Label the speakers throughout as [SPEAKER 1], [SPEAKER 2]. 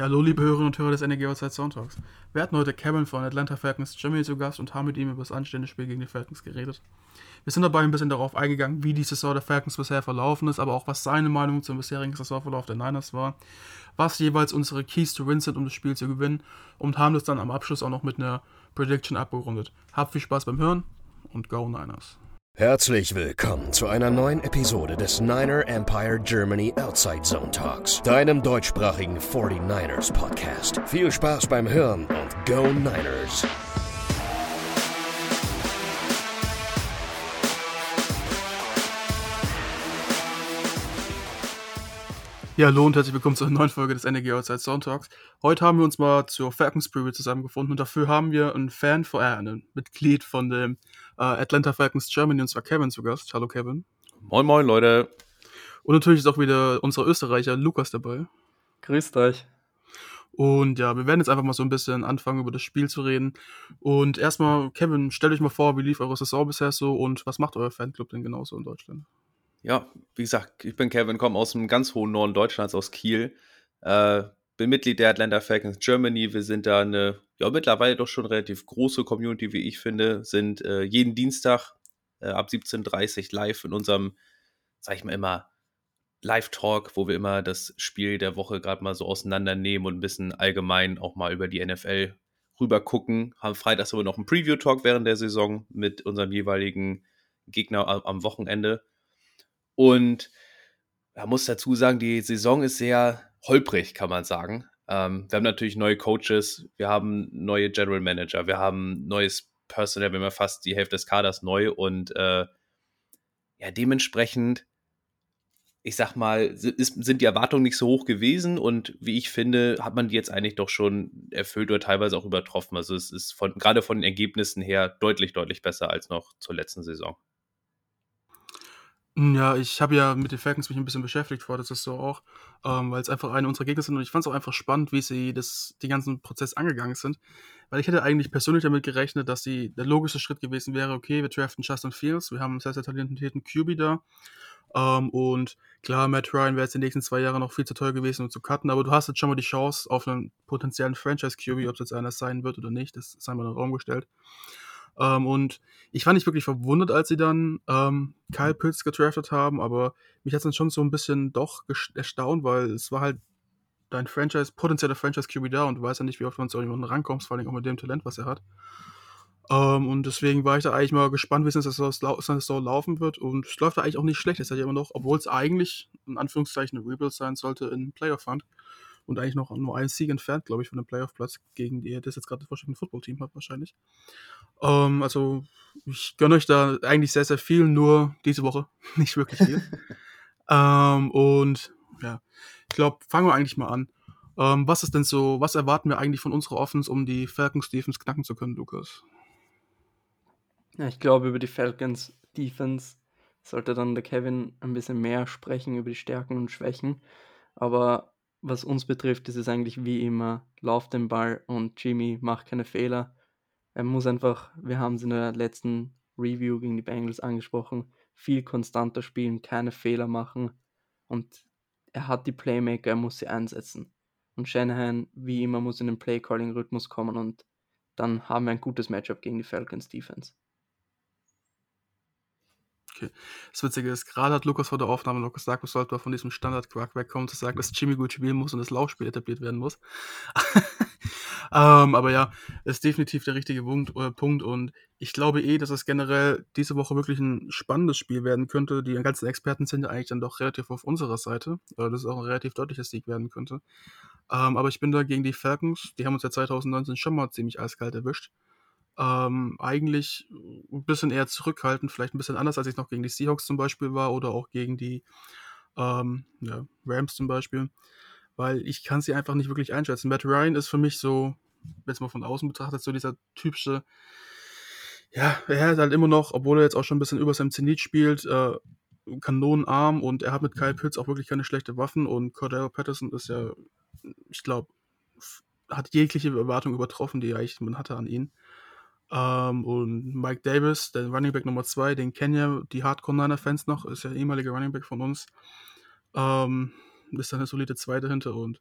[SPEAKER 1] Hallo liebe Hörerinnen und Hörer des NRG Outside Soundtalks. Wir hatten heute Kevin von Atlanta Falcons Germany zu Gast und haben mit ihm über das anstehende Spiel gegen die Falcons geredet. Wir sind dabei ein bisschen darauf eingegangen, wie die Saison der Falcons bisher verlaufen ist, aber auch was seine Meinung zum bisherigen Saisonverlauf der Niners war, was jeweils unsere Keys to Win sind, um das Spiel zu gewinnen und haben das dann am Abschluss auch noch mit einer Prediction abgerundet. Habt viel Spaß beim Hören und Go Niners!
[SPEAKER 2] Herzlich willkommen zu einer neuen Episode des Niner Empire Germany Outside Zone Talks, deinem deutschsprachigen 49ers Podcast. Viel Spaß beim Hören und Go Niners!
[SPEAKER 1] Ja, hallo und herzlich willkommen zu einer neuen Folge des NRG Outside Soundtalks. Heute haben wir uns mal zur Falcons Preview zusammengefunden und dafür haben wir einen Fan, von, äh, ein Mitglied von dem äh, Atlanta Falcons Germany und zwar Kevin zu Gast. Hallo Kevin.
[SPEAKER 3] Moin moin Leute.
[SPEAKER 1] Und natürlich ist auch wieder unser Österreicher Lukas dabei.
[SPEAKER 4] Grüßt euch.
[SPEAKER 1] Und ja, wir werden jetzt einfach mal so ein bisschen anfangen, über das Spiel zu reden. Und erstmal, Kevin, stellt euch mal vor, wie lief eure Saison bisher so und was macht euer Fanclub denn genauso in Deutschland?
[SPEAKER 3] Ja, wie gesagt, ich bin Kevin, komme aus dem ganz hohen Norden Deutschlands, aus Kiel. Äh, bin Mitglied der Atlanta Falcons Germany. Wir sind da eine, ja, mittlerweile doch schon relativ große Community, wie ich finde. Sind äh, jeden Dienstag äh, ab 17.30 Uhr live in unserem, sag ich mal immer, Live-Talk, wo wir immer das Spiel der Woche gerade mal so auseinandernehmen und ein bisschen allgemein auch mal über die NFL rüber gucken. Haben freitags aber noch einen Preview-Talk während der Saison mit unserem jeweiligen Gegner am Wochenende. Und man muss dazu sagen, die Saison ist sehr holprig, kann man sagen. Ähm, wir haben natürlich neue Coaches, wir haben neue General Manager, wir haben neues Personal, wir haben ja fast die Hälfte des Kaders neu und äh, ja, dementsprechend, ich sag mal, ist, sind die Erwartungen nicht so hoch gewesen und wie ich finde, hat man die jetzt eigentlich doch schon erfüllt oder teilweise auch übertroffen. Also es ist von, gerade von den Ergebnissen her deutlich, deutlich besser als noch zur letzten Saison.
[SPEAKER 1] Hm, ja, ich habe ja mit den Falcons mich ein bisschen beschäftigt vor der Saison auch, ähm, weil es einfach eine unserer Gegner sind und ich fand es auch einfach spannend, wie sie das, den ganzen Prozess angegangen sind. Weil ich hätte eigentlich persönlich damit gerechnet, dass die, der logische Schritt gewesen wäre, okay, wir draften Justin Fields, wir haben einen sehr, sehr talentierten QB da. Ähm, und klar, Matt Ryan wäre jetzt die nächsten zwei Jahre noch viel zu teuer gewesen, um zu cutten, aber du hast jetzt schon mal die Chance auf einen potenziellen Franchise-QB, ob es jetzt einer sein wird oder nicht, das ist einmal in den Raum gestellt. Ähm, und ich war nicht wirklich verwundert, als sie dann ähm, Kyle Pitts gedraftet haben, aber mich hat es dann schon so ein bisschen doch erstaunt, weil es war halt dein Franchise, potenzieller Franchise-QB da und du weißt ja nicht, wie oft man zu jemandem rankommst, vor allem auch mit dem Talent, was er hat. Ähm, und deswegen war ich da eigentlich mal gespannt, wie es der Saison laufen wird. Und es läuft da eigentlich auch nicht schlecht. Es hat ja immer noch, obwohl es eigentlich in Anführungszeichen eine Rebuild sein sollte, in Playoff Fund und eigentlich noch nur einen Sieg entfernt, glaube ich, von dem Playoff-Platz, gegen die das jetzt gerade das Washington Football-Team habt, wahrscheinlich. Ähm, also, ich gönne euch da eigentlich sehr, sehr viel, nur diese Woche nicht wirklich viel. ähm, und ja, ich glaube, fangen wir eigentlich mal an. Ähm, was ist denn so, was erwarten wir eigentlich von unserer Offense, um die Falcons Defense knacken zu können, Lukas?
[SPEAKER 4] Ja, ich glaube, über die Falcons Defense sollte dann der Kevin ein bisschen mehr sprechen, über die Stärken und Schwächen. Aber was uns betrifft, ist es eigentlich wie immer, lauf den Ball und Jimmy macht keine Fehler. Er muss einfach, wir haben es in der letzten Review gegen die Bengals angesprochen, viel konstanter spielen, keine Fehler machen und er hat die Playmaker, er muss sie einsetzen. Und Shanahan, wie immer, muss in den Play-Calling-Rhythmus kommen und dann haben wir ein gutes Matchup gegen die Falcons Defense.
[SPEAKER 1] Okay. Das Witzige ist, gerade hat Lukas vor der Aufnahme noch gesagt, wir sollten von diesem Standard-Quark wegkommen, zu sagen, dass Jimmy gut spielen muss und das Laufspiel etabliert werden muss. ähm, aber ja, ist definitiv der richtige Punkt, äh, Punkt und ich glaube eh, dass es generell diese Woche wirklich ein spannendes Spiel werden könnte. Die ganzen Experten sind ja eigentlich dann doch relativ auf unserer Seite, weil das auch ein relativ deutlicher Sieg werden könnte. Ähm, aber ich bin da gegen die Falcons, die haben uns ja 2019 schon mal ziemlich eiskalt erwischt ähm, eigentlich ein bisschen eher zurückhaltend, vielleicht ein bisschen anders, als ich noch gegen die Seahawks zum Beispiel war oder auch gegen die ähm, ja, Rams zum Beispiel, weil ich kann sie einfach nicht wirklich einschätzen. Matt Ryan ist für mich so, wenn es mal von außen betrachtet, so dieser typische, ja, er hat halt immer noch, obwohl er jetzt auch schon ein bisschen über seinem Zenit spielt, äh, Kanonenarm und er hat mit Kyle Pitts auch wirklich keine schlechte Waffen und Cordell Patterson ist ja, ich glaube, hat jegliche Erwartung übertroffen, die eigentlich man hatte an ihn. Ähm, und Mike Davis, der Running Back Nummer 2, den kennen ja die Hardcore Niner Fans noch, ist ja ehemaliger Running Back von uns. Ähm, ist dann eine solide 2 dahinter und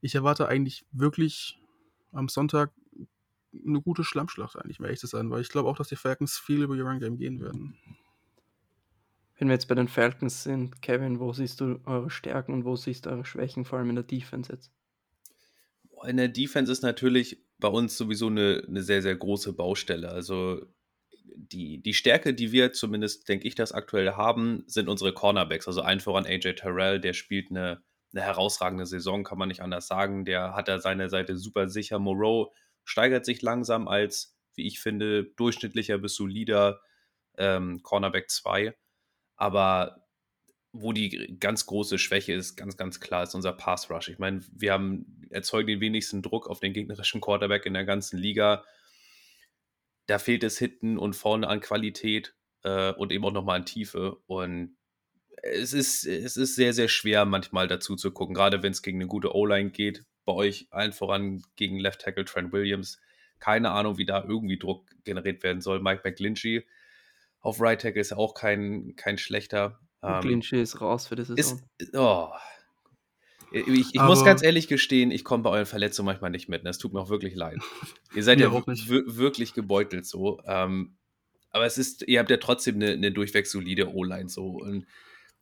[SPEAKER 1] ich erwarte eigentlich wirklich am Sonntag eine gute Schlammschlacht eigentlich, um ehrlich zu sein, weil ich glaube auch, dass die Falcons viel über ihr Run-Game gehen werden.
[SPEAKER 4] Wenn wir jetzt bei den Falcons sind, Kevin, wo siehst du eure Stärken und wo siehst du eure Schwächen, vor allem in der Defense jetzt?
[SPEAKER 3] In der Defense ist natürlich bei uns sowieso eine, eine sehr, sehr große Baustelle. Also die, die Stärke, die wir zumindest, denke ich, das aktuell haben, sind unsere Cornerbacks. Also ein voran AJ Terrell, der spielt eine, eine herausragende Saison, kann man nicht anders sagen. Der hat da seine Seite super sicher. Moreau steigert sich langsam als, wie ich finde, durchschnittlicher bis solider ähm, Cornerback 2. Aber wo die ganz große Schwäche ist, ganz, ganz klar, ist unser Pass Rush. Ich meine, wir haben erzeugen den wenigsten Druck auf den gegnerischen Quarterback in der ganzen Liga. Da fehlt es hinten und vorne an Qualität äh, und eben auch nochmal an Tiefe. Und es ist, es ist sehr, sehr schwer, manchmal dazu zu gucken, gerade wenn es gegen eine gute O-Line geht. Bei euch allen voran gegen Left Tackle Trent Williams. Keine Ahnung, wie da irgendwie Druck generiert werden soll. Mike McGlinchey auf Right Tackle ist auch kein, kein schlechter.
[SPEAKER 4] McGlinchey ähm, ist raus für die Saison.
[SPEAKER 3] Ist, oh. Ich, ich muss ganz ehrlich gestehen, ich komme bei euren Verletzungen manchmal nicht mit. Es tut mir auch wirklich leid. Ihr seid ja wirklich gebeutelt so. Ähm, aber es ist, ihr habt ja trotzdem eine, eine durchweg solide O-Line so. Und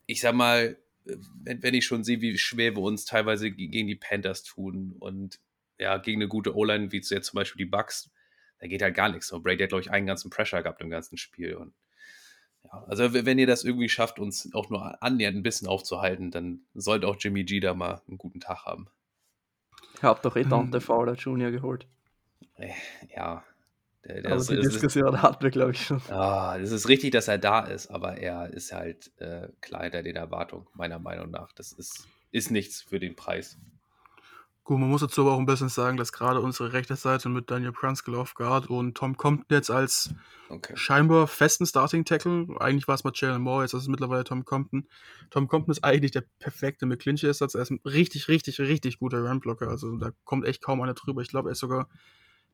[SPEAKER 3] ich sag mal, wenn, wenn ich schon sehe, wie schwer wir uns teilweise gegen die Panthers tun und ja, gegen eine gute O-Line, wie jetzt zum Beispiel die Bucks, da geht halt gar nichts. So, Brady hat, glaube ich, einen ganzen Pressure gehabt im ganzen Spiel. Und ja, also wenn ihr das irgendwie schafft, uns auch nur annähernd ein bisschen aufzuhalten, dann sollte auch Jimmy G da mal einen guten Tag haben.
[SPEAKER 4] Ich hab doch eh Dante Fowler Junior geholt.
[SPEAKER 3] Äh, ja,
[SPEAKER 4] der, der also die ist, Diskussion ist, hatten wir, glaube ich, schon.
[SPEAKER 3] Ah, es ist richtig, dass er da ist, aber er ist halt äh, kleiner den Erwartungen, meiner Meinung nach. Das ist, ist nichts für den Preis.
[SPEAKER 1] Gut, man muss dazu aber auch ein bisschen sagen, dass gerade unsere rechte Seite mit Daniel Prunskill auf Guard und Tom Compton jetzt als okay. scheinbar festen Starting Tackle, eigentlich war es mal Jalen Moore, jetzt ist es mittlerweile Tom Compton. Tom Compton ist eigentlich der perfekte McClinchy-Ersatz. Er ist ein richtig, richtig, richtig guter Runblocker. Also da kommt echt kaum einer drüber. Ich glaube, er ist sogar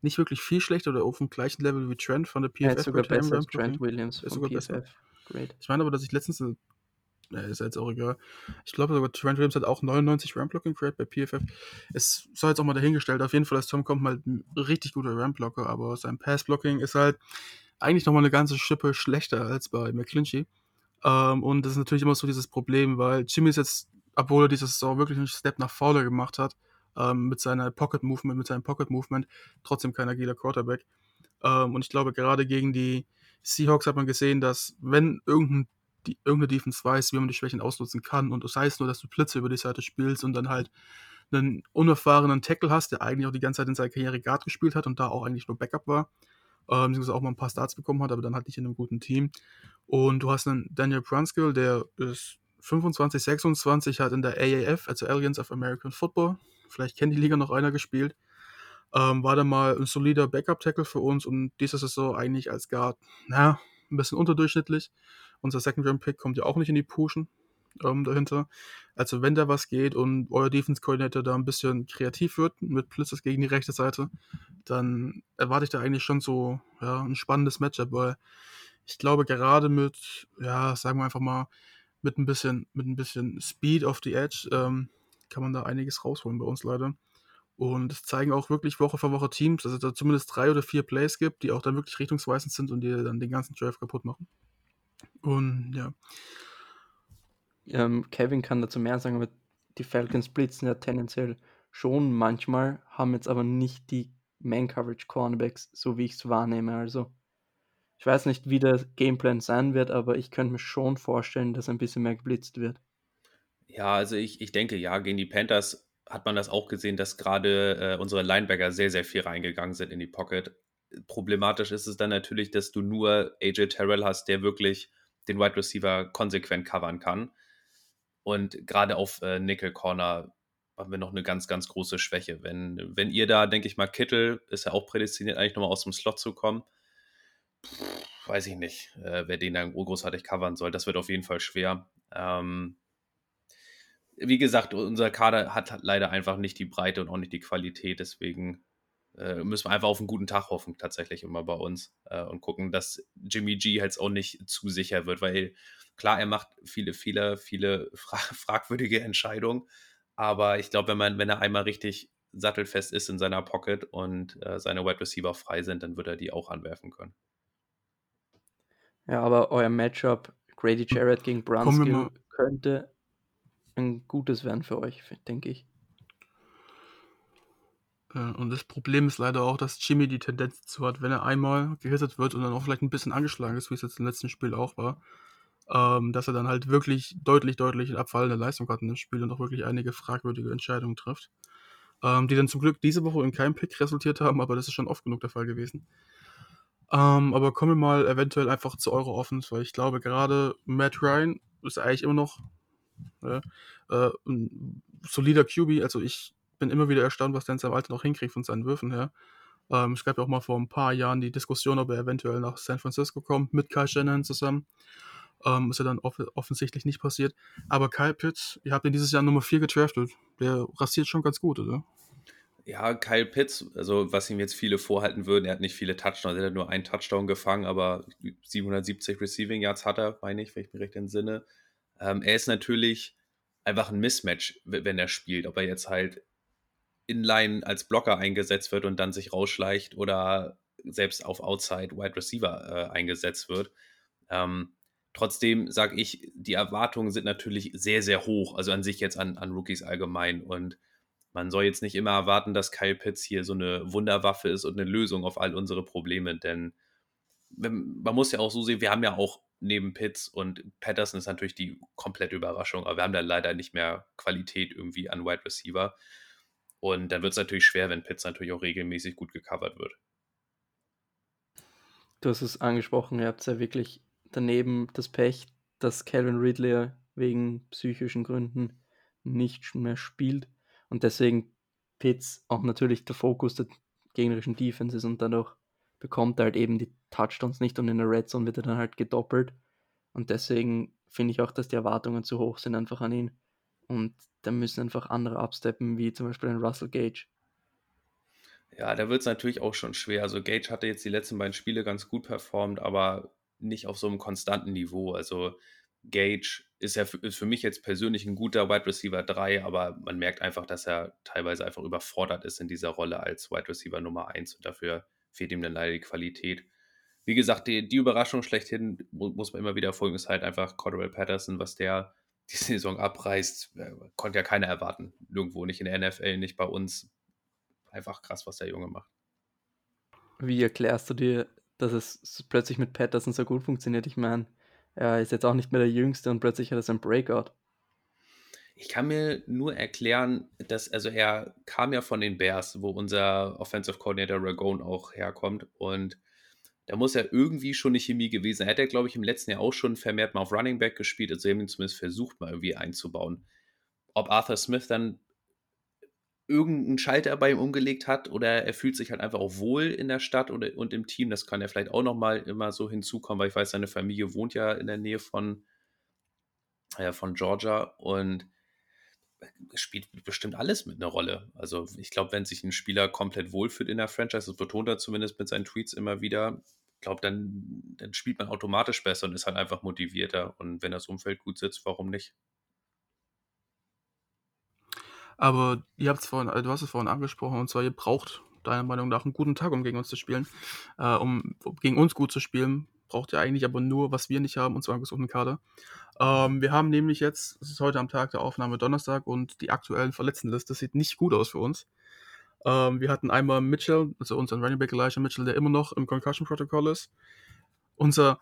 [SPEAKER 1] nicht wirklich viel schlechter oder auf dem gleichen Level wie Trent von der PFF. Er
[SPEAKER 4] ist sogar besser Trent Williams
[SPEAKER 1] ist sogar PFF. Besser. Great. Ich meine aber, dass ich letztens, ja, ist jetzt auch egal. Ich glaube sogar Trent Williams hat auch 99 Ramp-Blocking Grade bei PFF. Es soll jetzt auch mal dahingestellt. Auf jeden Fall ist Tom kommt mal ein richtig guter Ramp-Blocker, aber sein Pass-Blocking ist halt eigentlich nochmal eine ganze Schippe schlechter als bei McClinchy. Ähm, und das ist natürlich immer so dieses Problem, weil Jimmy ist jetzt, obwohl er dieses Saison wirklich einen Step nach vorne gemacht hat, ähm, mit seiner Pocket Movement, mit seinem Pocket Movement, trotzdem kein agiler Quarterback. Ähm, und ich glaube, gerade gegen die Seahawks hat man gesehen, dass wenn irgendein, die, irgendeine Defense weiß, wie man die Schwächen ausnutzen kann, und das heißt nur, dass du Blitze über die Seite spielst und dann halt einen unerfahrenen Tackle hast, der eigentlich auch die ganze Zeit in seiner Karriere Guard gespielt hat und da auch eigentlich nur Backup war, ähm, beziehungsweise auch mal ein paar Starts bekommen hat, aber dann halt nicht in einem guten Team. Und du hast einen Daniel Brunskill, der ist 25, 26, hat in der AAF, also Alliance of American Football, vielleicht kennt die Liga noch einer gespielt. Ähm, war dann mal ein solider Backup-Tackle für uns und dieses ist so eigentlich als Guard, na, ein bisschen unterdurchschnittlich. Unser Second-Round-Pick kommt ja auch nicht in die Pushen ähm, dahinter. Also wenn da was geht und euer Defense-Coordinator da ein bisschen kreativ wird mit Blitzes gegen die rechte Seite, dann erwarte ich da eigentlich schon so ja, ein spannendes Matchup, weil ich glaube gerade mit, ja, sagen wir einfach mal, mit ein bisschen, mit ein bisschen Speed auf die Edge ähm, kann man da einiges rausholen bei uns leider. Und es zeigen auch wirklich Woche für Woche Teams, dass es da zumindest drei oder vier Plays gibt, die auch dann wirklich richtungsweisend sind und die dann den ganzen Drive kaputt machen. Und ja.
[SPEAKER 4] Ähm, Kevin kann dazu mehr sagen, aber die Falcons blitzen ja tendenziell schon manchmal, haben jetzt aber nicht die Man-Coverage-Cornerbacks, so wie ich es wahrnehme. Also ich weiß nicht, wie der Gameplan sein wird, aber ich könnte mir schon vorstellen, dass ein bisschen mehr geblitzt wird.
[SPEAKER 3] Ja, also ich, ich denke, ja, gegen die Panthers hat man das auch gesehen, dass gerade äh, unsere Linebacker sehr, sehr viel reingegangen sind in die Pocket. Problematisch ist es dann natürlich, dass du nur AJ Terrell hast, der wirklich den Wide Receiver konsequent covern kann. Und gerade auf äh, Nickel Corner haben wir noch eine ganz, ganz große Schwäche. Wenn, wenn ihr da, denke ich mal, Kittel ist ja auch prädestiniert, eigentlich nochmal aus dem Slot zu kommen. Pff, weiß ich nicht, äh, wer den dann großartig covern soll. Das wird auf jeden Fall schwer. Ähm, wie gesagt, unser Kader hat leider einfach nicht die Breite und auch nicht die Qualität. Deswegen müssen wir einfach auf einen guten Tag hoffen, tatsächlich immer bei uns äh, und gucken, dass Jimmy G halt auch nicht zu sicher wird, weil klar, er macht viele Fehler, viele fra fragwürdige Entscheidungen, aber ich glaube, wenn man, wenn er einmal richtig sattelfest ist in seiner Pocket und äh, seine Wide Receiver frei sind, dann wird er die auch anwerfen können.
[SPEAKER 4] Ja, aber euer Matchup Grady Jarrett gegen Brunskill könnte ein gutes werden für euch, denke ich.
[SPEAKER 1] Und das Problem ist leider auch, dass Jimmy die Tendenz dazu hat, wenn er einmal gehittet wird und dann auch vielleicht ein bisschen angeschlagen ist, wie es jetzt im letzten Spiel auch war, ähm, dass er dann halt wirklich deutlich, deutlich abfallende Leistung hat in dem Spiel und auch wirklich einige fragwürdige Entscheidungen trifft, ähm, die dann zum Glück diese Woche in keinem Pick resultiert haben, aber das ist schon oft genug der Fall gewesen. Ähm, aber kommen wir mal eventuell einfach zu eurer Offense, weil ich glaube, gerade Matt Ryan ist eigentlich immer noch äh, äh, ein solider QB. Also ich bin immer wieder erstaunt, was der in seinem noch hinkriegt von seinen Würfen her. Ähm, es gab ja auch mal vor ein paar Jahren die Diskussion, ob er eventuell nach San Francisco kommt, mit Kyle Shannon zusammen. Ähm, ist ja dann off offensichtlich nicht passiert. Aber Kyle Pitts, ihr habt ihn dieses Jahr Nummer 4 getraftet. Der rasiert schon ganz gut, oder?
[SPEAKER 3] Ja, Kyle Pitts, also was ihm jetzt viele vorhalten würden, er hat nicht viele Touchdowns, er hat nur einen Touchdown gefangen, aber 770 Receiving Yards hat er, meine ich, wenn ich mich recht entsinne. Ähm, er ist natürlich einfach ein Mismatch, wenn er spielt, ob er jetzt halt inline als Blocker eingesetzt wird und dann sich rausschleicht oder selbst auf Outside Wide Receiver äh, eingesetzt wird. Ähm, trotzdem sage ich, die Erwartungen sind natürlich sehr, sehr hoch, also an sich jetzt an, an Rookies allgemein. Und man soll jetzt nicht immer erwarten, dass Kyle Pitts hier so eine Wunderwaffe ist und eine Lösung auf all unsere Probleme, denn man muss ja auch so sehen, wir haben ja auch neben Pitts und Patterson ist natürlich die komplette Überraschung, aber wir haben da leider nicht mehr Qualität irgendwie an Wide Receiver. Und dann wird es natürlich schwer, wenn Pitts natürlich auch regelmäßig gut gecovert wird.
[SPEAKER 4] Du hast es angesprochen, ihr habt ja wirklich daneben das Pech, dass Calvin Ridley wegen psychischen Gründen nicht mehr spielt. Und deswegen Pitts auch natürlich der Fokus der gegnerischen Defense ist und dadurch bekommt er halt eben die Touchdowns nicht und in der Red Zone wird er dann halt gedoppelt. Und deswegen finde ich auch, dass die Erwartungen zu hoch sind einfach an ihn und da müssen einfach andere absteppen, wie zum Beispiel ein Russell Gage.
[SPEAKER 3] Ja, da wird es natürlich auch schon schwer. Also Gage hatte jetzt die letzten beiden Spiele ganz gut performt, aber nicht auf so einem konstanten Niveau. Also Gage ist ja für, ist für mich jetzt persönlich ein guter Wide Receiver 3, aber man merkt einfach, dass er teilweise einfach überfordert ist in dieser Rolle als Wide Receiver Nummer 1 und dafür fehlt ihm dann leider die Qualität. Wie gesagt, die, die Überraschung schlechthin muss man immer wieder folgen, ist halt einfach Cordell Patterson, was der die Saison abreißt, äh, konnte ja keiner erwarten. Nirgendwo, nicht in der NFL, nicht bei uns. Einfach krass, was der Junge macht.
[SPEAKER 4] Wie erklärst du dir, dass es plötzlich mit Patterson so gut funktioniert? Ich meine, er ist jetzt auch nicht mehr der Jüngste und plötzlich hat er sein Breakout.
[SPEAKER 3] Ich kann mir nur erklären, dass, also er kam ja von den Bears, wo unser Offensive Coordinator Ragone auch herkommt und da muss er irgendwie schon eine Chemie gewesen sein. Er hat ja, glaube ich, im letzten Jahr auch schon vermehrt mal auf Running Back gespielt, also haben ihn zumindest versucht, mal irgendwie einzubauen. Ob Arthur Smith dann irgendeinen Schalter bei ihm umgelegt hat oder er fühlt sich halt einfach auch wohl in der Stadt oder, und im Team, das kann ja vielleicht auch nochmal immer so hinzukommen, weil ich weiß, seine Familie wohnt ja in der Nähe von, ja, von Georgia und spielt bestimmt alles mit einer Rolle. Also ich glaube, wenn sich ein Spieler komplett wohlfühlt in der Franchise, das betont er zumindest mit seinen Tweets immer wieder, glaube, dann, dann spielt man automatisch besser und ist halt einfach motivierter. Und wenn das Umfeld gut sitzt, warum nicht?
[SPEAKER 1] Aber ihr habt es vorhin, du hast es vorhin angesprochen, und zwar ihr braucht deiner Meinung nach einen guten Tag, um gegen uns zu spielen. Äh, um, um gegen uns gut zu spielen, braucht ihr eigentlich aber nur, was wir nicht haben, und zwar einen gesunden Kader. Ähm, wir haben nämlich jetzt, es ist heute am Tag der Aufnahme Donnerstag und die aktuellen Verletztenliste sieht nicht gut aus für uns. Ähm, wir hatten einmal Mitchell, also unseren Running Back Elijah Mitchell, der immer noch im Concussion Protocol ist. Unser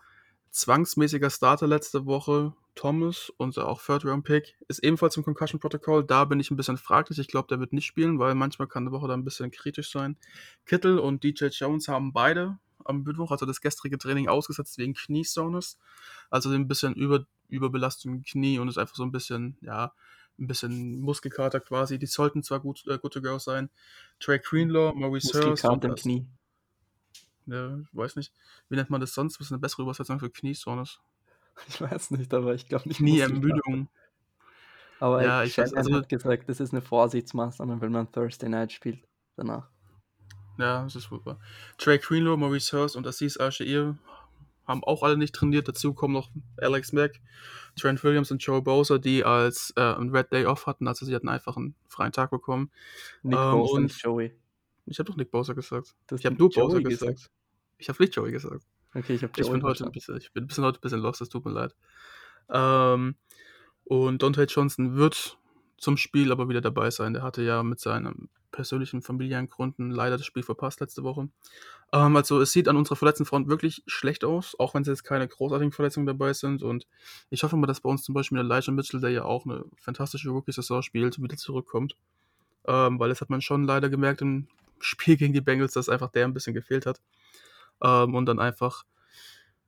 [SPEAKER 1] zwangsmäßiger Starter letzte Woche, Thomas, unser auch Third Round Pick, ist ebenfalls im Concussion Protocol. Da bin ich ein bisschen fraglich. Ich glaube, der wird nicht spielen, weil manchmal kann eine Woche da ein bisschen kritisch sein. Kittel und DJ Jones haben beide am Mittwoch, also das gestrige Training ausgesetzt wegen Kniesoreness. Also ein bisschen über, Überbelastung im Knie und ist einfach so ein bisschen, ja, ein bisschen Muskelkater quasi. Die sollten zwar gut, äh, to go sein. Trey Greenlaw, Maurice
[SPEAKER 4] Hurst. Muskelkater im Knie.
[SPEAKER 1] Ja, ich weiß nicht. Wie nennt man das sonst? Was ist eine bessere Übersetzung für Kniesoreness?
[SPEAKER 4] Ich weiß nicht, aber ich glaube nicht.
[SPEAKER 1] Knieermüdung.
[SPEAKER 4] Aber ja, ich, ich weiß, also, hat gesagt, das ist eine Vorsichtsmaßnahme, wenn man Thursday Night spielt danach.
[SPEAKER 1] Ja, das ist super. Trey Greenlow, Maurice Hurst und Assis Al-Shair haben auch alle nicht trainiert. Dazu kommen noch Alex Mack, Trent Williams und Joe Bowser, die als äh, einen Red Day Off hatten. Also sie hatten einfach einen freien Tag bekommen.
[SPEAKER 4] Nick
[SPEAKER 1] Ähm,
[SPEAKER 4] Bosa,
[SPEAKER 1] und-
[SPEAKER 4] Joey.
[SPEAKER 1] Ich habe doch Nick Bowser gesagt.
[SPEAKER 4] Du hast
[SPEAKER 1] Ich habe nur
[SPEAKER 4] Joey
[SPEAKER 1] Bowser
[SPEAKER 4] gesagt.
[SPEAKER 1] gesagt. Ich habe nicht Joey gesagt.
[SPEAKER 4] Okay, ich habe
[SPEAKER 1] Ich
[SPEAKER 4] Joey
[SPEAKER 1] bin heute ein bisschen, ich bin ein bisschen heute ein bisschen lost, es tut mir leid. Ähm, und Dante Johnson wird zum Spiel aber wieder dabei sein. Der hatte ja mit seinen persönlichen familiären Gründen leider das Spiel verpasst letzte Woche. Ähm, also es sieht an unserer verletzten Front wirklich schlecht aus, auch wenn es jetzt keine großartigen Verletzungen dabei sind. Und ich hoffe mal, dass bei uns zum Beispiel der Elijah Mitchell, der ja auch eine fantastische Rookie-Saison spielt, wieder zurückkommt. Ähm, weil das hat man schon leider gemerkt im Spiel gegen die Bengals, dass einfach der ein bisschen gefehlt hat. Ähm, und dann einfach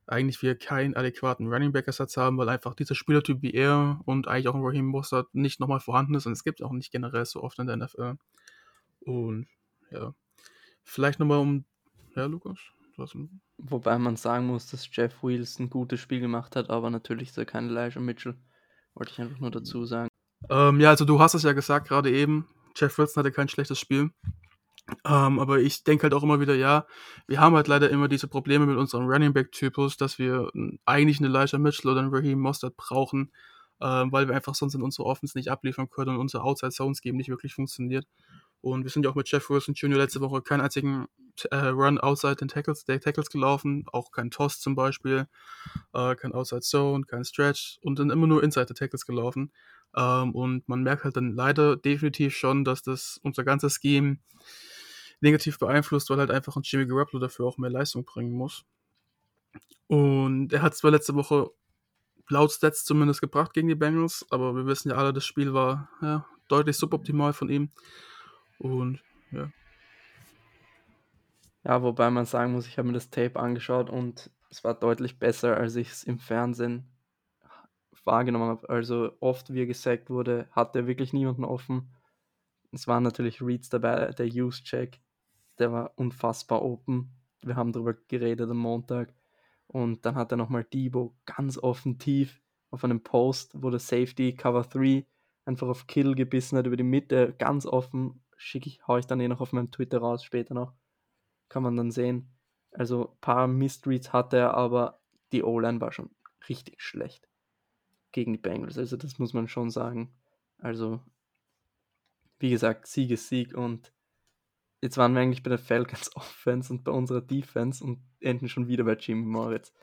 [SPEAKER 1] eigentlich wir keinen adäquaten Running Back Ersatz haben, weil einfach dieser Spielertyp wie er und eigentlich auch ein Raheem Mostert nicht nochmal vorhanden ist und es gibt auch nicht generell so oft in der NFL. Und ja, vielleicht nochmal um, ja Lukas,
[SPEAKER 4] Wobei man sagen muss, dass Jeff Wheels ein gutes Spiel gemacht hat, aber natürlich ist er kein Elijah Mitchell. Wollte ich einfach nur dazu sagen.
[SPEAKER 1] ähm, ja, also du hast es ja gesagt gerade eben, Jeff Wilson hatte kein schlechtes Spiel. Ähm, aber ich denke halt auch immer wieder, ja, wir haben halt leider immer diese Probleme mit unserem Running Back-Typus, dass wir n- eigentlich einen Elijah Mitchell oder einen Raheem Mostert brauchen, ähm, weil wir einfach sonst in unserer Offense nicht abliefern können und unser Outside-Zones-Game nicht wirklich funktioniert. Und wir sind ja auch mit Jeff Wilson Jr. letzte Woche keinen einzigen äh, Run outside den Tackles, der Tackles gelaufen, auch kein Toss zum Beispiel, äh, kein Outside Zone, kein Stretch und dann immer nur Inside the Tackles gelaufen. Ähm, und man merkt halt dann leider definitiv schon, dass das unser ganzes Scheme negativ beeinflusst, weil halt einfach ein Jimmy Garoppolo dafür auch mehr Leistung bringen muss. Und er hat zwar letzte Woche laut Stats zumindest gebracht gegen die Bengals, aber wir wissen ja alle, das Spiel war ja, deutlich suboptimal von ihm. Und ja,
[SPEAKER 4] Ja, wobei man sagen muss, ich habe mir das Tape angeschaut und es war deutlich besser, als ich es im Fernsehen wahrgenommen habe. Also oft, wie er gesackt wurde, hatte er wirklich niemanden offen. Es waren natürlich Reads dabei, der Use-Check, der war unfassbar open. Wir haben darüber geredet am Montag. Und dann hat er nochmal Debo ganz offen tief auf einem Post, wo der Safety Cover 3 einfach auf Kill gebissen hat über die Mitte, ganz offen. Schicke ich, hau ich dann eh noch auf meinem Twitter raus später noch. Kann man dann sehen. Also ein paar Mistreads hatte er, aber die O-Line war schon richtig schlecht gegen die Bengals. Also das muss man schon sagen. Also wie gesagt, Sieg ist Sieg und jetzt waren wir eigentlich bei der Falcons Offense und bei unserer Defense und enden schon wieder bei Jimmy Moritz.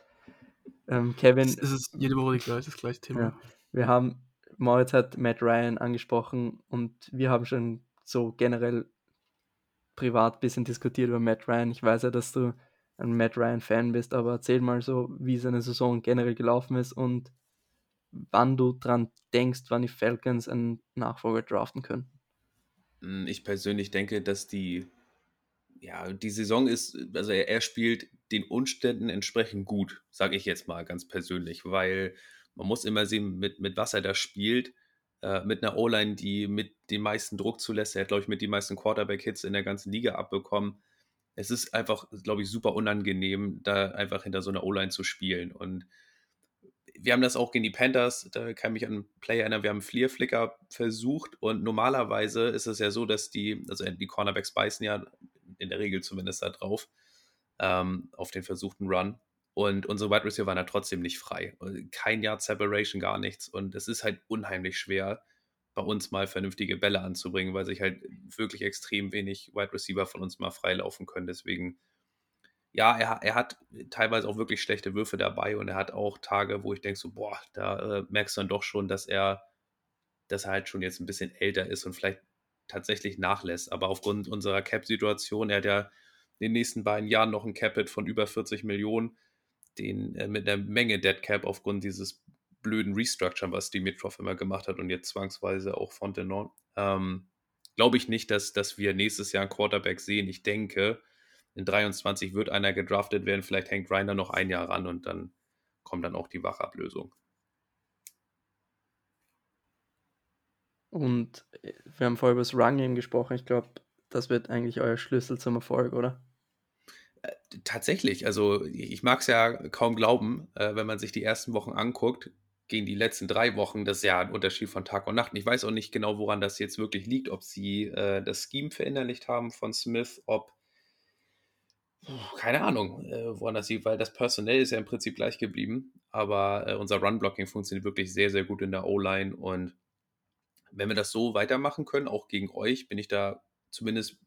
[SPEAKER 4] Ähm, Kevin,
[SPEAKER 1] es ist jede Woche die gleiche, das gleiche Thema.
[SPEAKER 4] ja, wir haben, Moritz hat Matt Ryan angesprochen und wir haben schon so generell privat ein bisschen diskutiert über Matt Ryan. Ich weiß ja, dass du ein Matt Ryan-Fan bist, aber erzähl mal so, wie seine Saison generell gelaufen ist und wann du dran denkst, wann die Falcons einen Nachfolger draften können.
[SPEAKER 3] Mm, Ich persönlich denke, dass die, ja, die Saison ist, also er, er spielt den Umständen entsprechend gut, sage ich jetzt mal ganz persönlich, weil man muss immer sehen, mit, mit was er da spielt, mit einer O-Line, die mit dem meisten Druck zulässt. Er hat, glaube ich, mit den meisten Quarterback-Hits in der ganzen Liga abbekommen. Es ist einfach, glaube ich, super unangenehm, da einfach hinter so einer O-Line zu spielen. Und wir haben das auch gegen die Panthers, da kann ich mich an einen Play erinnern, wir haben Fleer Flicker versucht und normalerweise ist es ja so, dass die, also die Cornerbacks beißen ja in der Regel zumindest da drauf, ähm, auf den versuchten Run. Und unsere Wide Receiver waren da trotzdem nicht frei. Kein Yard Separation, gar nichts. Und es ist halt unheimlich schwer, bei uns mal vernünftige Bälle anzubringen, weil sich halt wirklich extrem wenig Wide Receiver von uns mal freilaufen können. Deswegen ja, er, er hat teilweise auch wirklich schlechte Würfe dabei und er hat auch Tage, wo ich denke so, boah, da äh, merkst du dann doch schon, dass er, dass er halt schon jetzt ein bisschen älter ist und vielleicht tatsächlich nachlässt. Aber aufgrund unserer Cap-Situation, er hat ja in den nächsten beiden Jahren noch ein Cap-Hit von über 40 Millionen, den äh, mit einer Menge Dead Cap aufgrund dieses blöden Restructure, was Dimitrov immer gemacht hat und jetzt zwangsweise auch Fontenot. Ähm, Glaube ich nicht, dass, dass wir nächstes Jahr einen Quarterback sehen. Ich denke, in 23 wird einer gedraftet werden, vielleicht hängt Grinder noch ein Jahr ran und dann kommt dann auch die Wachablösung.
[SPEAKER 4] Und äh, wir haben vorher über das Run-Game gesprochen. Ich glaube, das wird eigentlich euer Schlüssel zum Erfolg, oder?
[SPEAKER 3] Äh, tatsächlich, also ich mag es ja kaum glauben, äh, wenn man sich die ersten Wochen anguckt, gegen die letzten drei Wochen, das ist ja ein Unterschied von Tag und Nacht. Ich weiß auch nicht genau, woran das jetzt wirklich liegt, ob sie äh, das Scheme verinnerlicht haben von Smith, ob keine Ahnung, äh, woran das liegt, weil das Personell ist ja im Prinzip gleich geblieben, aber äh, unser Run-Blocking funktioniert wirklich sehr, sehr gut in der O-Line. Und wenn wir das so weitermachen können, auch gegen euch, bin ich da zumindest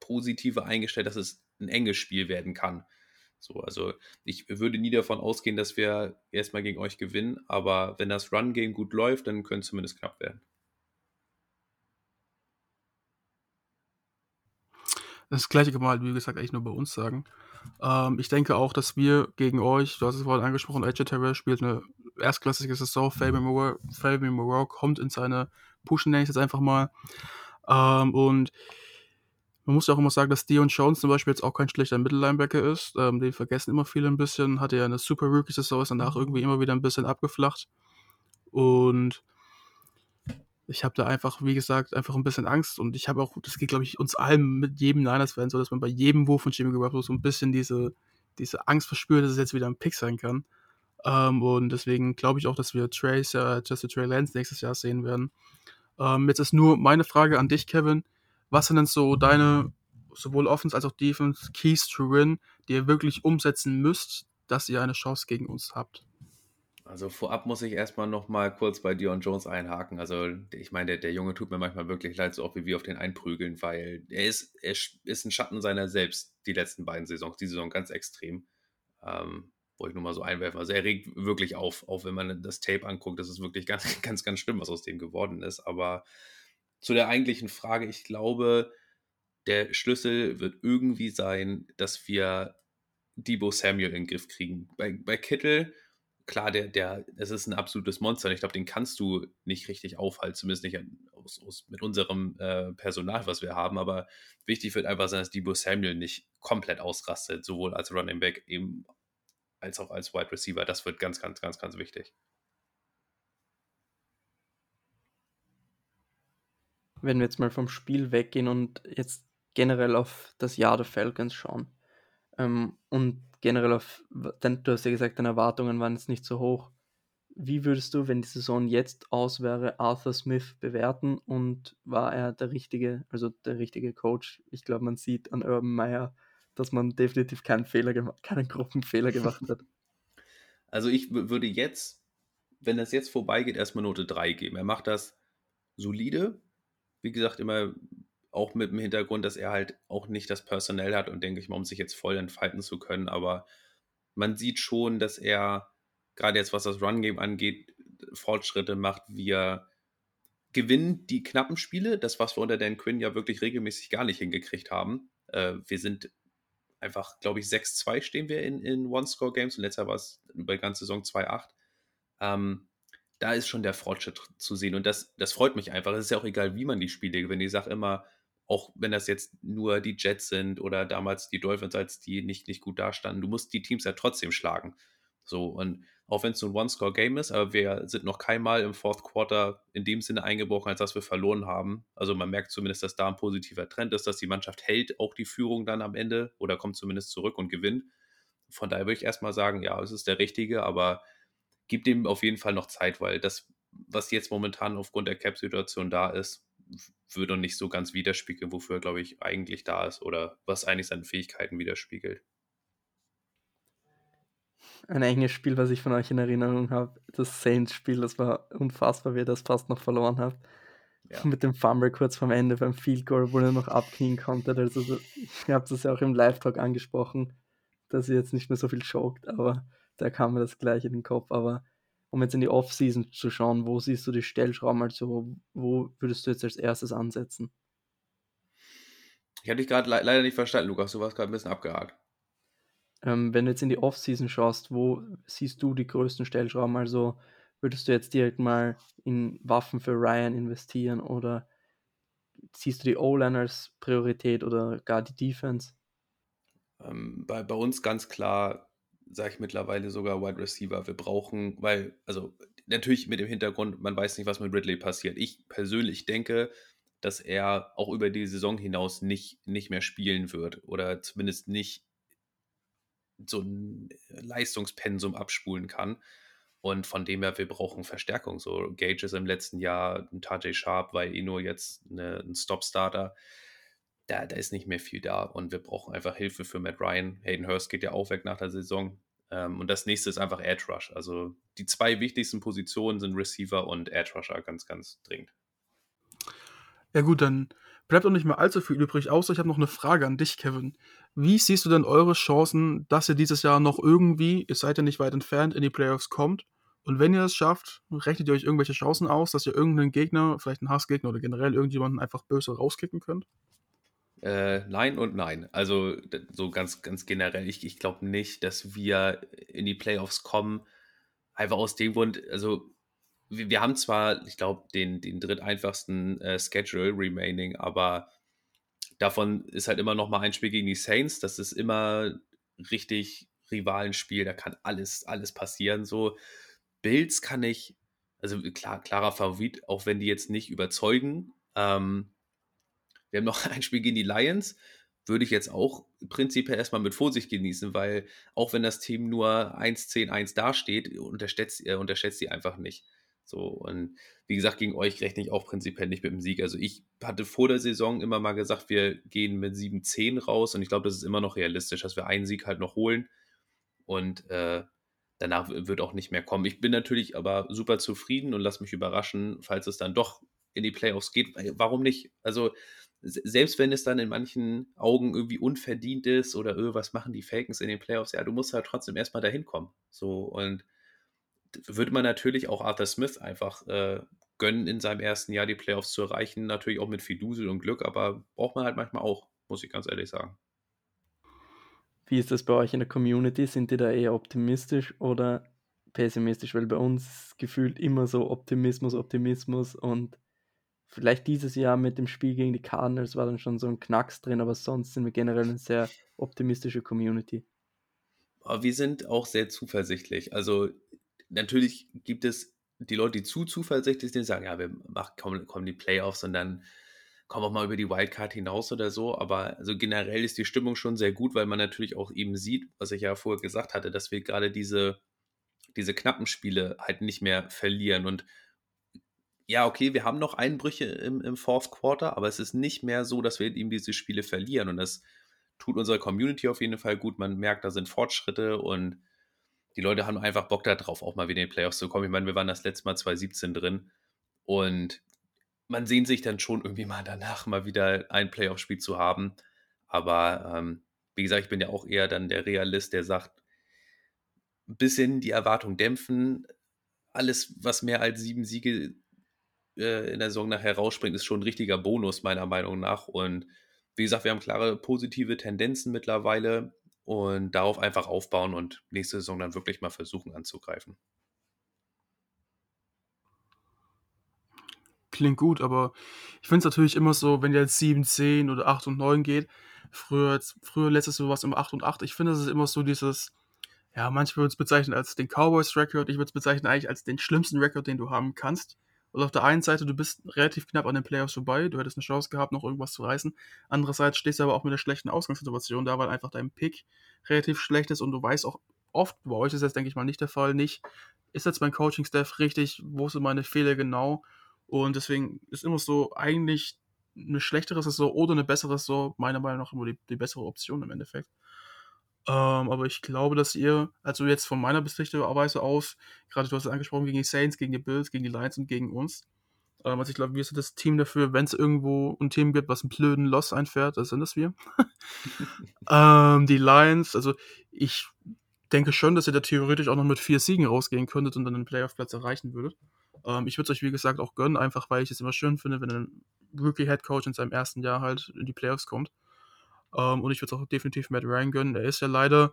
[SPEAKER 3] positiver eingestellt, dass es ein enges Spiel werden kann. So, also ich würde nie davon ausgehen, dass wir erstmal gegen euch gewinnen, aber wenn das Run-Game gut läuft, dann könnte es zumindest knapp werden.
[SPEAKER 1] Das gleiche kann man halt, wie gesagt, eigentlich nur bei uns sagen. Ähm, ich denke auch, dass wir gegen euch, du hast es vorhin angesprochen, AJ Terrell spielt eine erstklassige Saison, Fabian Moreau, kommt in seine Pushen, nenne ich jetzt einfach mal. Ähm, und man muss ja auch immer sagen, dass Dion Jones zum Beispiel jetzt auch kein schlechter Mittellinebacker ist. Ähm, den vergessen immer viele ein bisschen. Hatte ja eine super Rookie-Saison, ist danach irgendwie immer wieder ein bisschen abgeflacht. Und ich habe da einfach, wie gesagt, einfach ein bisschen Angst. Und ich habe auch, das geht, glaube ich, uns allen mit jedem Niners-Fan so, dass man bei jedem Wurf von Jimmy Garoppolo so ein bisschen diese, diese Angst verspürt, dass es jetzt wieder ein Pick sein kann. Ähm, und deswegen glaube ich auch, dass wir Trace, äh, Jesse Trey Lance nächstes Jahr sehen werden. Ähm, jetzt ist nur meine Frage an dich, Kevin was sind denn so deine, sowohl Offense als auch Defense, Keys to Win, die ihr wirklich umsetzen müsst, dass ihr eine Chance gegen uns habt?
[SPEAKER 3] Also vorab muss ich erstmal noch mal kurz bei Dion Jones einhaken. Also ich meine, der, der, Junge tut mir manchmal wirklich leid, so auch wie wir auf den einprügeln, weil er ist, er ist ein Schatten seiner selbst die letzten beiden Saisons, die Saison ganz extrem. Ähm, wollte ich nur mal so einwerfen. Also er regt wirklich auf, auch wenn man das Tape anguckt, das ist wirklich ganz, ganz, ganz schlimm, was aus dem geworden ist. Aber zu der eigentlichen Frage, ich glaube, der Schlüssel wird irgendwie sein, dass wir Debo Samuel in den Griff kriegen. Bei, bei Kittel, klar, der, der, es ist ein absolutes Monster. Ich glaube, den kannst du nicht richtig aufhalten, zumindest nicht aus, aus, mit unserem äh, Personal, was wir haben. Aber wichtig wird einfach sein, dass Debo Samuel nicht komplett ausrastet, sowohl als Running Back eben als auch als Wide Receiver. Das wird ganz, ganz, ganz, ganz wichtig.
[SPEAKER 4] Wenn wir jetzt mal vom Spiel weggehen und jetzt generell auf das Jahr der Falcons schauen ähm, und generell auf, denn du hast ja gesagt, deine Erwartungen waren jetzt nicht so hoch. Wie würdest du, wenn die Saison jetzt aus wäre, Arthur Smith bewerten und war er der richtige, also der richtige Coach? Ich glaube, man sieht an Urban Meyer, dass man definitiv keinen Fehler, keinen Gruppenfehler gemacht hat.
[SPEAKER 3] Also ich würde jetzt, wenn das jetzt vorbeigeht, erstmal Note 3 geben. Er macht das solide, wie gesagt, immer auch mit dem Hintergrund, dass er halt auch nicht das Personell hat und denke ich mal, um sich jetzt voll entfalten zu können. Aber man sieht schon, dass er, gerade jetzt was das Run-Game angeht, Fortschritte macht. Wir gewinnen die knappen Spiele, das, was wir unter Dan Quinn ja wirklich regelmäßig gar nicht hingekriegt haben. Äh, wir sind einfach, glaube ich, 6-2 stehen wir in, in One-Score-Games und letzter war es über die ganze Saison 2-8. Ähm, da ist schon der Fortschritt zu sehen. Und das, das freut mich einfach. Es ist ja auch egal, wie man die Spiele gewinnt. Ich sage immer, auch wenn das jetzt nur die Jets sind oder damals die Dolphins, als die nicht, nicht gut dastanden, du musst die Teams ja trotzdem schlagen. So, und auch wenn es so ein One-Score-Game ist, aber wir sind noch keinmal im Fourth Quarter in dem Sinne eingebrochen, als dass wir verloren haben. Also man merkt zumindest, dass da ein positiver Trend ist, dass die Mannschaft hält auch die Führung dann am Ende oder kommt zumindest zurück und gewinnt. Von daher würde ich erstmal sagen, ja, es ist der richtige, aber gibt dem auf jeden Fall noch Zeit, weil das, was jetzt momentan aufgrund der Cap-Situation da ist, würde nicht so ganz widerspiegeln, wofür er, glaube ich, eigentlich da ist oder was eigentlich seine Fähigkeiten widerspiegelt.
[SPEAKER 4] Ein enges Spiel, was ich von euch in Erinnerung habe, das Saints-Spiel, das war unfassbar, wie ihr das fast noch verloren habt. Ja. Mit dem Fumble kurz vorm Ende beim Field Goal, wo ihr noch abknien konntet. Also, ihr habt das ja auch im Live-Talk angesprochen, dass ihr jetzt nicht mehr so viel choked, aber da kam mir das gleich in den Kopf. Aber um jetzt in die Off-Season zu schauen, wo siehst du die Stellschrauben? Also, wo würdest du jetzt als erstes ansetzen?
[SPEAKER 3] Ich hatte dich gerade le leider nicht verstanden, Lukas. Du warst gerade ein bisschen abgehakt.
[SPEAKER 4] Ähm, wenn du jetzt in die Off-Season schaust, wo siehst du die größten Stellschrauben? Also, würdest du jetzt direkt mal in Waffen für Ryan investieren oder siehst du die O-Line als Priorität oder gar die Defense?
[SPEAKER 3] Ähm, bei, bei uns ganz klar sage ich mittlerweile sogar Wide Receiver. Wir brauchen, weil, also natürlich mit dem Hintergrund, man weiß nicht, was mit Ridley passiert. Ich persönlich denke, dass er auch über die Saison hinaus nicht, nicht mehr spielen wird oder zumindest nicht so ein Leistungspensum abspulen kann. Und von dem her, wir brauchen Verstärkung. So Gage ist im letzten Jahr ein Tajay Sharp, weil eh nur jetzt eine, ein Stop-Starter. Da, da ist nicht mehr viel da und wir brauchen einfach Hilfe für Matt Ryan. Hayden Hurst geht ja auch weg nach der Saison. Ähm, und das nächste ist einfach Edge Rush. Also die zwei wichtigsten Positionen sind Receiver und Edge Rusher ganz, ganz dringend.
[SPEAKER 1] Ja gut, dann bleibt auch nicht mehr allzu viel übrig, außer ich habe noch eine Frage an dich, Kevin. Wie siehst du denn eure Chancen, dass ihr dieses Jahr noch irgendwie, ihr seid ja nicht weit entfernt, in die Playoffs kommt? Und wenn ihr es schafft, rechnet ihr euch irgendwelche Chancen aus, dass ihr irgendeinen Gegner, vielleicht einen Hassgegner oder generell irgendjemanden einfach böse rauskicken könnt?
[SPEAKER 3] Äh, nein und nein. Also so ganz, ganz generell. Ich, ich glaube nicht, dass wir in die Playoffs kommen. Einfach aus dem Grund, also wir, wir haben zwar, ich glaube, den, den dritteinfachsten äh, Schedule remaining, aber davon ist halt immer noch mal ein Spiel gegen die Saints. Das ist immer richtig Rivalenspiel. Da kann alles, alles passieren. So Bills kann ich, also klar, klarer Favorit, auch wenn die jetzt nicht überzeugen. Ähm, wir haben noch ein Spiel gegen die Lions. Würde ich jetzt auch prinzipiell erstmal mit Vorsicht genießen, weil auch wenn das Team nur 1-10-1 dasteht, unterschätzt, äh, unterschätzt sie einfach nicht. So, und wie gesagt, gegen euch rechne ich auch prinzipiell nicht mit dem Sieg. Also ich hatte vor der Saison immer mal gesagt, wir gehen mit 7-10 raus und ich glaube, das ist immer noch realistisch, dass wir einen Sieg halt noch holen und äh, danach wird auch nicht mehr kommen. Ich bin natürlich aber super zufrieden und lasse mich überraschen, falls es dann doch in die Playoffs geht. Warum nicht? Also selbst wenn es dann in manchen Augen irgendwie unverdient ist oder öh, was machen die Falcons in den Playoffs, ja, du musst halt trotzdem erstmal dahin kommen. So und würde man natürlich auch Arthur Smith einfach äh, gönnen, in seinem ersten Jahr die Playoffs zu erreichen. Natürlich auch mit Fidusel und Glück, aber braucht man halt manchmal auch, muss ich ganz ehrlich sagen.
[SPEAKER 4] Wie ist das bei euch in der Community? Sind die da eher optimistisch oder pessimistisch? Weil bei uns gefühlt immer so Optimismus, Optimismus und vielleicht dieses Jahr mit dem Spiel gegen die Cardinals war dann schon so ein Knacks drin, aber sonst sind wir generell eine sehr optimistische Community.
[SPEAKER 3] Aber wir sind auch sehr zuversichtlich. Also natürlich gibt es die Leute, die zu zuversichtlich sind, sagen, ja, wir machen, kommen, kommen die Playoffs und dann kommen wir mal über die Wildcard hinaus oder so. Aber also generell ist die Stimmung schon sehr gut, weil man natürlich auch eben sieht, was ich ja vorher gesagt hatte, dass wir gerade diese, diese knappen Spiele halt nicht mehr verlieren. Und ja, okay, wir haben noch Einbrüche im, im Fourth Quarter, aber es ist nicht mehr so, dass wir eben diese Spiele verlieren. Und das tut unserer Community auf jeden Fall gut. Man merkt, da sind Fortschritte und die Leute haben einfach Bock darauf, auch mal wieder in die Playoffs zu kommen. Ich meine, wir waren das letzte Mal 2017 drin und man sehnt sich dann schon irgendwie mal danach, mal wieder ein Playoff-Spiel zu haben. Aber ähm, wie gesagt, ich bin ja auch eher dann der Realist, der sagt, ein bisschen die Erwartung dämpfen. Alles, was mehr als sieben Siege äh, in der Saison nachher rausspringt, ist schon ein richtiger Bonus, meiner Meinung nach. Und wie gesagt, wir haben klare positive Tendenzen mittlerweile und darauf einfach aufbauen und nächste Saison dann wirklich mal versuchen anzugreifen.
[SPEAKER 1] Klingt gut, aber ich finde es natürlich immer so, wenn jetzt 7, 10 oder 8 und 9 geht, früher, früher letztes Jahr war es immer 8 und 8, ich finde, es ist immer so dieses, ja, manche würden es bezeichnen als den Cowboys-Record, ich würde es bezeichnen eigentlich als den schlimmsten Record, den du haben kannst. Also auf der einen Seite, du bist relativ knapp an den Playoffs vorbei, du hättest eine Chance gehabt, noch irgendwas zu reißen. Andererseits stehst du aber auch mit einer schlechten Ausgangssituation da, weil einfach dein Pick relativ schlecht ist und du weißt auch oft, bei euch ist das, denke ich mal, nicht der Fall, nicht, ist jetzt mein Coaching-Staff richtig, wo sind meine Fehler genau? Und deswegen ist immer so eigentlich eine schlechtere Saison oder eine bessere Saison, meiner Meinung nach immer die, die bessere Option im Endeffekt. Ähm, aber ich glaube, dass ihr, also jetzt von meiner Sichtweise aus, gerade du hast es angesprochen, gegen die Saints, gegen die Bills, gegen die Lions und gegen uns. Ähm, also ich glaube, wir sind das Team dafür, wenn es irgendwo ein Team gibt, was einen blöden Loss einfährt, das sind das wir. ähm, die Lions, also ich denke schon, dass ihr da theoretisch auch noch mit vier Siegen rausgehen könntet und dann einen Playoff-Platz erreichen würdet. Ähm, ich würde es euch, wie gesagt, auch gönnen, einfach weil ich es immer schön finde, wenn ein Rookie-Head-Coach in seinem ersten Jahr halt in die Playoffs kommt. Ähm, und ich würde es auch definitiv Matt Ryan gönnen. Er ist ja leider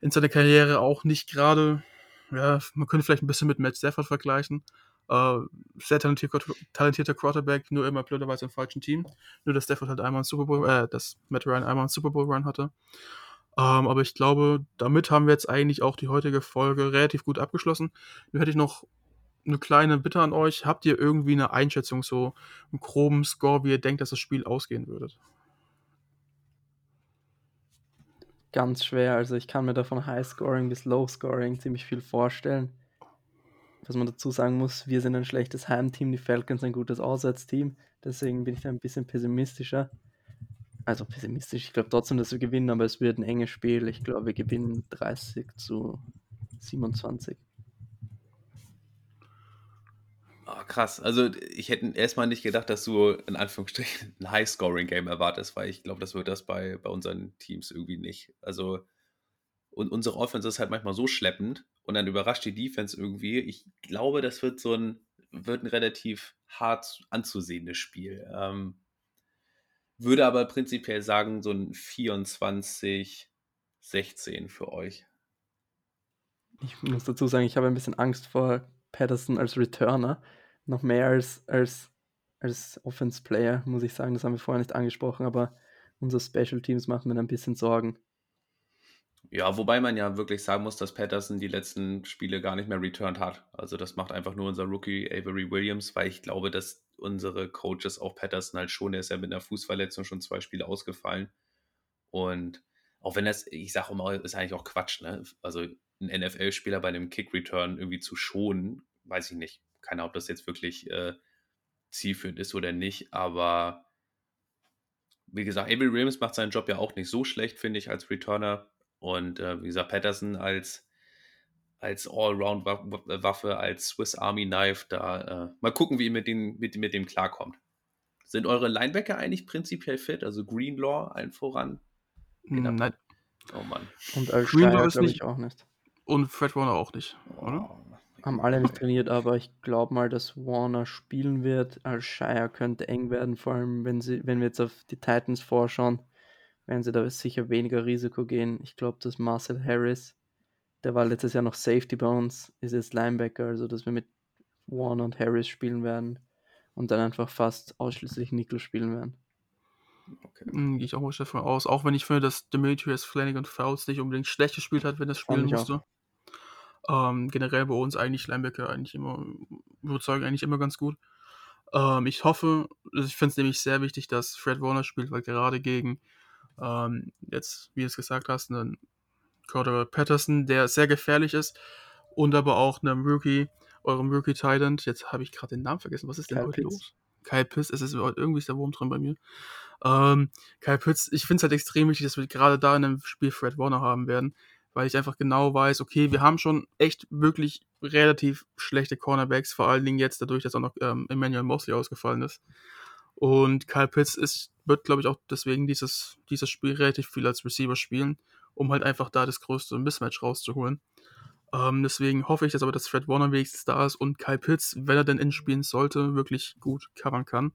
[SPEAKER 1] in seiner Karriere auch nicht gerade, ja, man könnte vielleicht ein bisschen mit Matt Stafford vergleichen. Äh, sehr talentierter, talentierter Quarterback, nur immer blöderweise im falschen Team. Nur, dass Stafford halt einmal einen Super Bowl, äh, dass Matt Ryan einmal einen Super Bowl Run hatte. Ähm, aber ich glaube, damit haben wir jetzt eigentlich auch die heutige Folge relativ gut abgeschlossen. Nur hätte ich noch eine kleine Bitte an euch. Habt ihr irgendwie eine Einschätzung, so einen groben Score, wie ihr denkt, dass das Spiel ausgehen würde?
[SPEAKER 4] Ganz schwer. Also ich kann mir da von High Scoring bis Low Scoring ziemlich viel vorstellen. Was man dazu sagen muss, wir sind ein schlechtes Heimteam, die Falcons ein gutes Auswärtsteam. Deswegen bin ich da ein bisschen pessimistischer. also pessimistisch. Ich glaube trotzdem, dass wir gewinnen, aber es wird ein enges Spiel. Ich glaube, wir gewinnen 30 zu 27.
[SPEAKER 3] Oh, krass. Also ich hätte erstmal nicht gedacht, dass du in Anführungsstrichen ein High-Scoring-Game erwartest, weil ich glaube, das wird das bei, bei unseren Teams irgendwie nicht. Also und unsere Offense ist halt manchmal so schleppend und dann überrascht die Defense irgendwie. Ich glaube, das wird so ein, wird ein relativ hart anzusehendes Spiel. Ähm, würde aber prinzipiell sagen, so ein 24, 16 für euch.
[SPEAKER 4] Ich muss dazu sagen, ich habe ein bisschen Angst vor Patterson als Returner. Noch mehr als, als, als Offense-Player, muss ich sagen. Das haben wir vorher nicht angesprochen, aber unser Special Teams macht mir ein bisschen Sorgen.
[SPEAKER 3] Ja, wobei man ja wirklich sagen muss, dass Patterson die letzten Spiele gar nicht mehr returned hat. Also das macht einfach nur unser Rookie Avery Williams, weil ich glaube, dass unsere Coaches auch Patterson halt schon, der ist ja mit einer Fußverletzung schon zwei Spiele ausgefallen. Und auch wenn das, ich sage immer, ist eigentlich auch Quatsch, ne? Also ein NFL-Spieler bei einem Kick-Return irgendwie zu schonen, weiß ich nicht. Keine Ahnung, ob das jetzt wirklich äh, zielführend ist oder nicht, aber wie gesagt, Avery Williams macht seinen Job ja auch nicht so schlecht, finde ich, als Returner. Und äh, wie gesagt, Patterson als, als Allround-Waffe, als Swiss Army Knife, da äh, mal gucken, wie ihr mit, den, mit, mit dem klarkommt. Sind eure Linebacker eigentlich prinzipiell fit? Also Greenlaw allen voran?
[SPEAKER 1] Genau. Nein.
[SPEAKER 3] Oh Mann.
[SPEAKER 4] Und Greenlaw ist nicht. auch nicht.
[SPEAKER 1] Und Fred Warner auch nicht, oder? Oh.
[SPEAKER 4] Haben alle nicht trainiert, aber ich glaube mal, dass Warner spielen wird. Als Shire könnte eng werden, vor allem wenn, sie, wenn wir jetzt auf die Titans vorschauen werden sie da sicher weniger Risiko gehen. Ich glaube, dass Marcel Harris, der war letztes Jahr noch Safety bei uns, ist jetzt Linebacker, also dass wir mit Warner und Harris spielen werden und dann einfach fast ausschließlich Nickel spielen werden.
[SPEAKER 1] Okay. Hm, gehe ich auch mal davon aus, auch wenn ich finde, dass Demetrius Flanagan Fouls nicht unbedingt schlecht gespielt hat, wenn er spielen musste. Ähm, generell bei uns eigentlich Linebacker eigentlich immer, überzeugen eigentlich immer ganz gut. Ähm, ich hoffe, ich finde es nämlich sehr wichtig, dass Fred Warner spielt, weil gerade gegen ähm, jetzt, wie du es gesagt hast, einen Cordero Patterson, der sehr gefährlich ist und aber auch einem Rookie, eurem Rookie Titan. Jetzt habe ich gerade den Namen vergessen. Was ist denn Kyle heute Pitts. los? Kyle Pitts, es ist irgendwie ist der Wurm drin bei mir. Ähm, Kyle Pitts, ich finde es halt extrem wichtig, dass wir gerade da in einem Spiel Fred Warner haben werden, weil ich einfach genau weiß, okay, wir haben schon echt wirklich relativ schlechte Cornerbacks, vor allen Dingen jetzt dadurch, dass auch noch ähm, Emmanuel Mosley ausgefallen ist. Und Kyle Pitts ist, wird, glaube ich, auch deswegen dieses, dieses Spiel relativ viel als Receiver spielen, um halt einfach da das größte Mismatch rauszuholen. Ähm, deswegen hoffe ich jetzt aber, dass Fred Warner wenigstens da ist und Kyle Pitts, wenn er denn inspielen sollte, wirklich gut covern kann.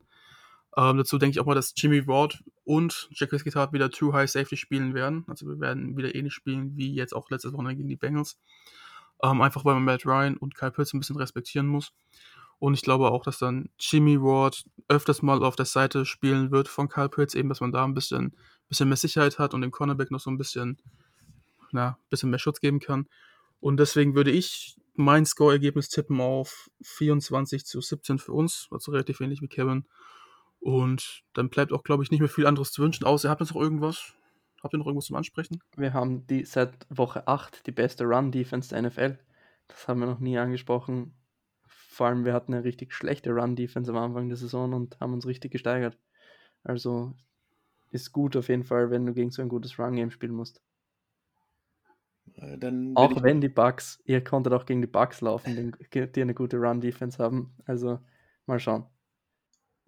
[SPEAKER 1] Ähm, dazu denke ich auch mal, dass Jimmy Ward und Jack Gittard wieder True High Safety spielen werden. Also wir werden wieder ähnlich spielen wie jetzt auch letztes Wochenende gegen die Bengals. Ähm, einfach weil man Matt Ryan und Kyle Pitts ein bisschen respektieren muss. Und ich glaube auch, dass dann Jimmy Ward öfters mal auf der Seite spielen wird von Kyle Pitts, eben, dass man da ein bisschen, bisschen mehr Sicherheit hat und dem Cornerback noch so ein bisschen, na, bisschen mehr Schutz geben kann. Und deswegen würde ich mein Score-Ergebnis tippen auf 24 zu 17 für uns, also relativ ähnlich wie Kevin. Und dann bleibt auch, glaube ich, nicht mehr viel anderes zu wünschen, außer ihr habt jetzt noch irgendwas. Habt ihr noch irgendwas zum Ansprechen?
[SPEAKER 4] Wir haben die seit Woche 8 die beste Run-Defense der NFL. Das haben wir noch nie angesprochen. Vor allem, wir hatten eine richtig schlechte Run-Defense am Anfang der Saison und haben uns richtig gesteigert. Also ist gut auf jeden Fall, wenn du gegen so ein gutes Run-Game spielen musst. Äh, auch wenn die Bugs, ihr konntet auch gegen die Bugs laufen, die eine gute Run-Defense haben. Also mal schauen.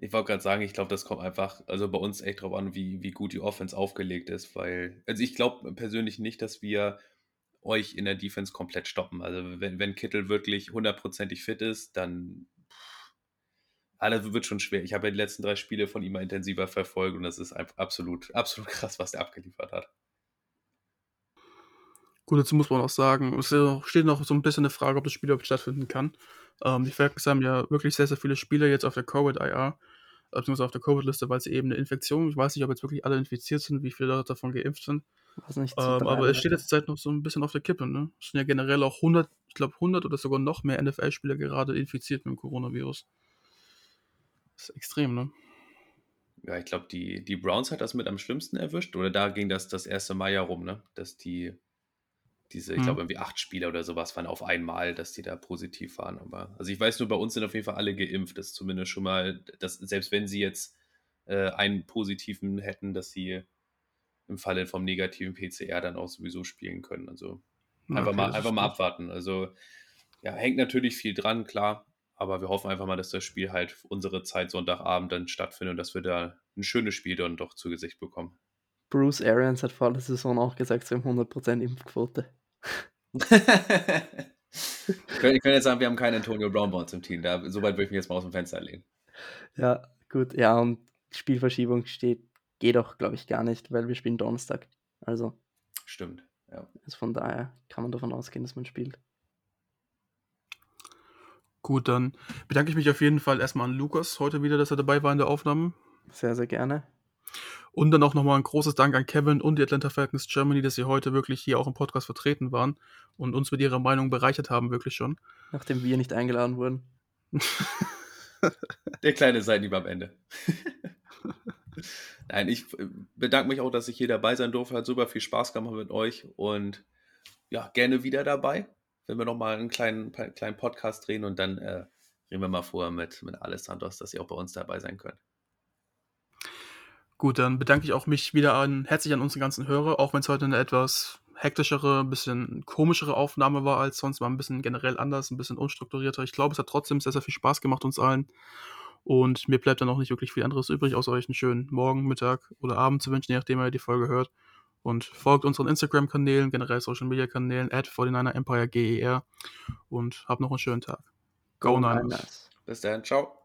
[SPEAKER 3] Ich wollte gerade sagen, ich glaube, das kommt einfach, also bei uns echt drauf an, wie, wie gut die Offense aufgelegt ist, weil, also ich glaube persönlich nicht, dass wir euch in der Defense komplett stoppen. Also wenn, wenn Kittel wirklich hundertprozentig fit ist, dann alles wird schon schwer. Ich habe ja die letzten drei Spiele von ihm intensiver verfolgt und das ist einfach absolut, absolut krass, was der abgeliefert hat.
[SPEAKER 1] Gut, dazu muss man auch sagen, es steht noch so ein bisschen eine Frage, ob das Spiel überhaupt stattfinden kann. Ähm, die Falcons haben ja wirklich sehr, sehr viele Spieler jetzt auf der Covid-IR, beziehungsweise auf der Covid-Liste, weil sie eben eine Infektion, ich weiß nicht, ob jetzt wirklich alle infiziert sind, wie viele Leute davon geimpft sind. Nicht, ähm, aber es steht jetzt Zeit noch so ein bisschen auf der Kippe. Ne? Es sind ja generell auch 100, ich glaube 100 oder sogar noch mehr NFL-Spieler gerade infiziert mit dem Coronavirus. Das ist extrem, ne?
[SPEAKER 3] Ja, ich glaube, die, die Browns hat das mit am schlimmsten erwischt. Oder da ging das das erste Mal ja rum, ne? Dass die, diese, ich hm. glaube, irgendwie acht Spieler oder sowas waren auf einmal, dass die da positiv waren. Aber, also ich weiß nur, bei uns sind auf jeden Fall alle geimpft. Das ist zumindest schon mal, dass, selbst wenn sie jetzt äh, einen positiven hätten, dass sie im Falle vom negativen PCR dann auch sowieso spielen können. Also einfach, okay, mal, einfach mal abwarten. Also ja, hängt natürlich viel dran, klar. Aber wir hoffen einfach mal, dass das Spiel halt unsere Zeit Sonntagabend dann stattfindet und dass wir da ein schönes Spiel dann doch zu Gesicht bekommen.
[SPEAKER 4] Bruce Arians hat vor der Saison auch gesagt, sie haben 100% Impfquote.
[SPEAKER 3] ich könnte jetzt sagen, wir haben keinen Antonio Brown bei uns im Team. Da, so weit würde ich mich jetzt mal aus dem Fenster legen.
[SPEAKER 4] Ja, gut. Ja, und Spielverschiebung steht, geht auch, glaube ich, gar nicht, weil wir spielen Donnerstag. Also.
[SPEAKER 3] Stimmt, ja.
[SPEAKER 4] Also von daher kann man davon ausgehen, dass man spielt.
[SPEAKER 1] Gut, dann bedanke ich mich auf jeden Fall erstmal an Lukas heute wieder, dass er dabei war in der Aufnahme.
[SPEAKER 4] Sehr, sehr gerne.
[SPEAKER 1] Und dann auch nochmal ein großes Dank an Kevin und die Atlanta Falcons Germany, dass sie heute wirklich hier auch im Podcast vertreten waren und uns mit ihrer Meinung bereichert haben, wirklich schon.
[SPEAKER 4] Nachdem wir nicht eingeladen wurden.
[SPEAKER 3] Der kleine Seitenhieb am Ende. Nein, ich bedanke mich auch, dass ich hier dabei sein durfte. Hat super viel Spaß gemacht mit euch und ja, gerne wieder dabei wenn wir nochmal einen kleinen, kleinen Podcast drehen und dann äh, reden wir mal vorher mit, mit Alessandros, dass ihr auch bei uns dabei sein könnt.
[SPEAKER 1] Gut, dann bedanke ich auch mich wieder an, herzlich an unsere ganzen Hörer, auch wenn es heute eine etwas hektischere, ein bisschen komischere Aufnahme war als sonst, war ein bisschen generell anders, ein bisschen unstrukturierter. Ich glaube, es hat trotzdem sehr, sehr viel Spaß gemacht uns allen. Und mir bleibt dann auch nicht wirklich viel anderes übrig, außer euch einen schönen Morgen, Mittag oder Abend zu wünschen, je nachdem ihr die Folge hört und folgt unseren Instagram-Kanälen, generell Social-Media-Kanälen, at 49erEmpireGER und habt noch einen schönen Tag.
[SPEAKER 3] Go, Go Niners. Niners. Bis dann, ciao.